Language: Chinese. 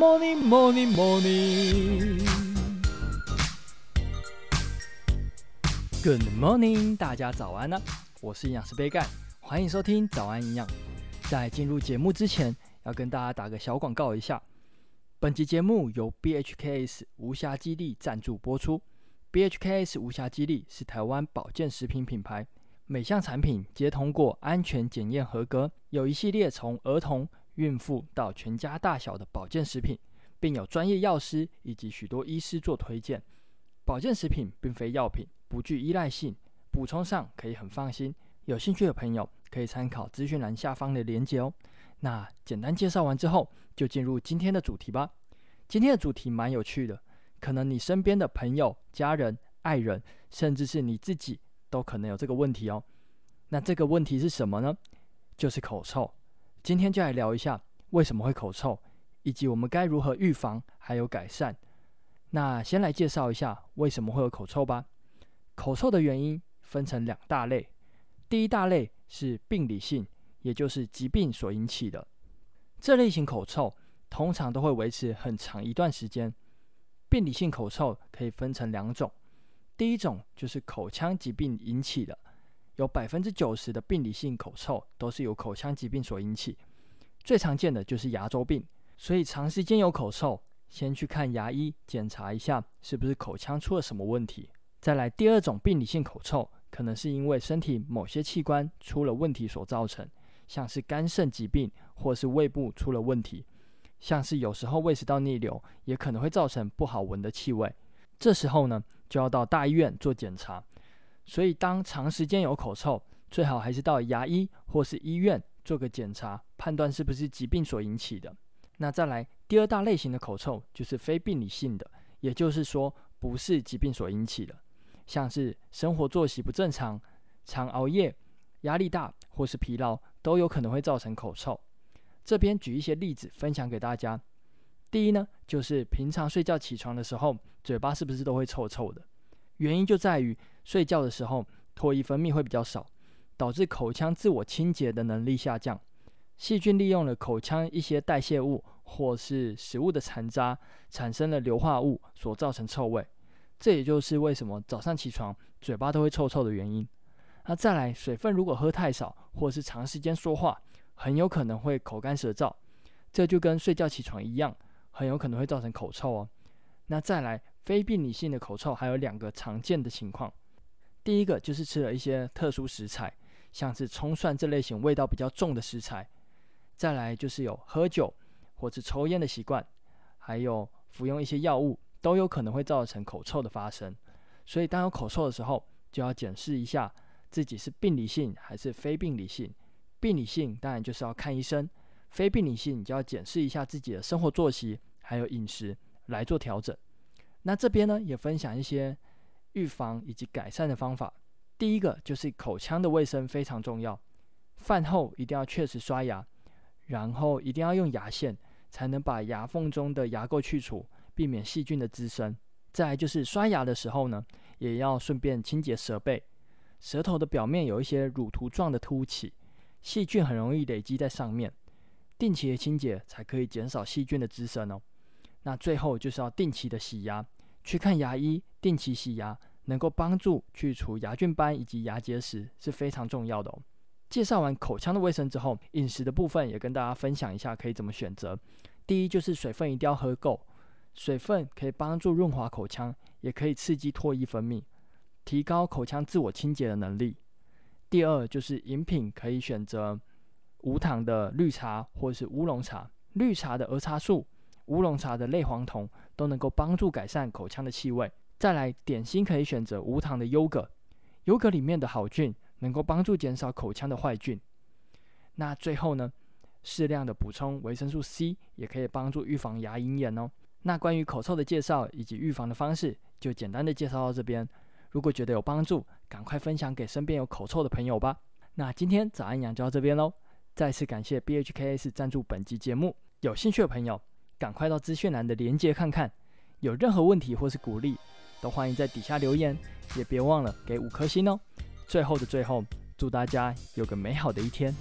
morning, morning, morning. Good morning，大家早安呢、我是营养师杯盖，欢迎收听早安营养。在进入节目之前，要跟大家打个小广告一下。本集节目由 BHKS 无暇肌力赞助播出。BHKS 无暇肌力是台湾保健食品品牌，每项产品皆通过安全检验合格，有一系列从儿童。孕妇到全家大小的保健食品，并有专业药师以及许多医师做推荐。保健食品并非药品，不具依赖性，补充上可以很放心。有兴趣的朋友可以参考资讯栏下方的链接哦。那简单介绍完之后，就进入今天的主题吧。今天的主题蛮有趣的，可能你身边的朋友、家人、爱人，甚至是你自己，都可能有这个问题哦。那这个问题是什么呢？就是口臭。今天就来聊一下为什么会口臭，以及我们该如何预防还有改善。那先来介绍一下为什么会有口臭吧。口臭的原因分成两大类，第一大类是病理性，也就是疾病所引起的。这类型口臭通常都会维持很长一段时间。病理性口臭可以分成两种，第一种就是口腔疾病引起的。有百分之九十的病理性口臭都是由口腔疾病所引起，最常见的就是牙周病，所以长时间有口臭，先去看牙医检查一下是不是口腔出了什么问题。再来第二种病理性口臭，可能是因为身体某些器官出了问题所造成，像是肝肾疾病或是胃部出了问题，像是有时候胃食道逆流也可能会造成不好闻的气味，这时候呢就要到大医院做检查。所以，当长时间有口臭，最好还是到牙医或是医院做个检查，判断是不是疾病所引起的。那再来，第二大类型的口臭就是非病理性的，也就是说不是疾病所引起的，像是生活作息不正常、常熬夜、压力大或是疲劳，都有可能会造成口臭。这边举一些例子分享给大家。第一呢，就是平常睡觉起床的时候，嘴巴是不是都会臭臭的？原因就在于睡觉的时候唾液分泌会比较少，导致口腔自我清洁的能力下降。细菌利用了口腔一些代谢物或是食物的残渣，产生了硫化物，所造成臭味。这也就是为什么早上起床嘴巴都会臭臭的原因。那再来，水分如果喝太少，或是长时间说话，很有可能会口干舌燥。这就跟睡觉起床一样，很有可能会造成口臭哦。那再来。非病理性的口臭还有两个常见的情况，第一个就是吃了一些特殊食材，像是葱蒜这类型味道比较重的食材；再来就是有喝酒或者抽烟的习惯，还有服用一些药物，都有可能会造成口臭的发生。所以当有口臭的时候，就要检视一下自己是病理性还是非病理性。病理性当然就是要看医生，非病理性你就要检视一下自己的生活作息还有饮食来做调整。那这边呢，也分享一些预防以及改善的方法。第一个就是口腔的卫生非常重要，饭后一定要确实刷牙，然后一定要用牙线，才能把牙缝中的牙垢去除，避免细菌的滋生。再就是刷牙的时候呢，也要顺便清洁舌背，舌头的表面有一些乳突状的凸起，细菌很容易累积在上面，定期的清洁才可以减少细菌的滋生哦。那最后就是要定期的洗牙，去看牙医，定期洗牙能够帮助去除牙菌斑以及牙结石是非常重要的哦。介绍完口腔的卫生之后，饮食的部分也跟大家分享一下可以怎么选择。第一就是水分一定要喝够，水分可以帮助润滑口腔，也可以刺激唾液分泌，提高口腔自我清洁的能力。第二就是饮品可以选择无糖的绿茶或是乌龙茶，绿茶的儿茶素。乌龙茶的类黄酮都能够帮助改善口腔的气味。再来，点心可以选择无糖的优格，优格里面的好菌能够帮助减少口腔的坏菌。那最后呢，适量的补充维生素 C 也可以帮助预防牙龈炎哦。那关于口臭的介绍以及预防的方式，就简单的介绍到这边。如果觉得有帮助，赶快分享给身边有口臭的朋友吧。那今天早安养就到这边喽。再次感谢 BHKS 赞助本集节目，有兴趣的朋友，赶快到资讯栏的连接看看，有任何问题或是鼓励，都欢迎在底下留言，也别忘了给五颗星哦。最后的最后，祝大家有个美好的一天。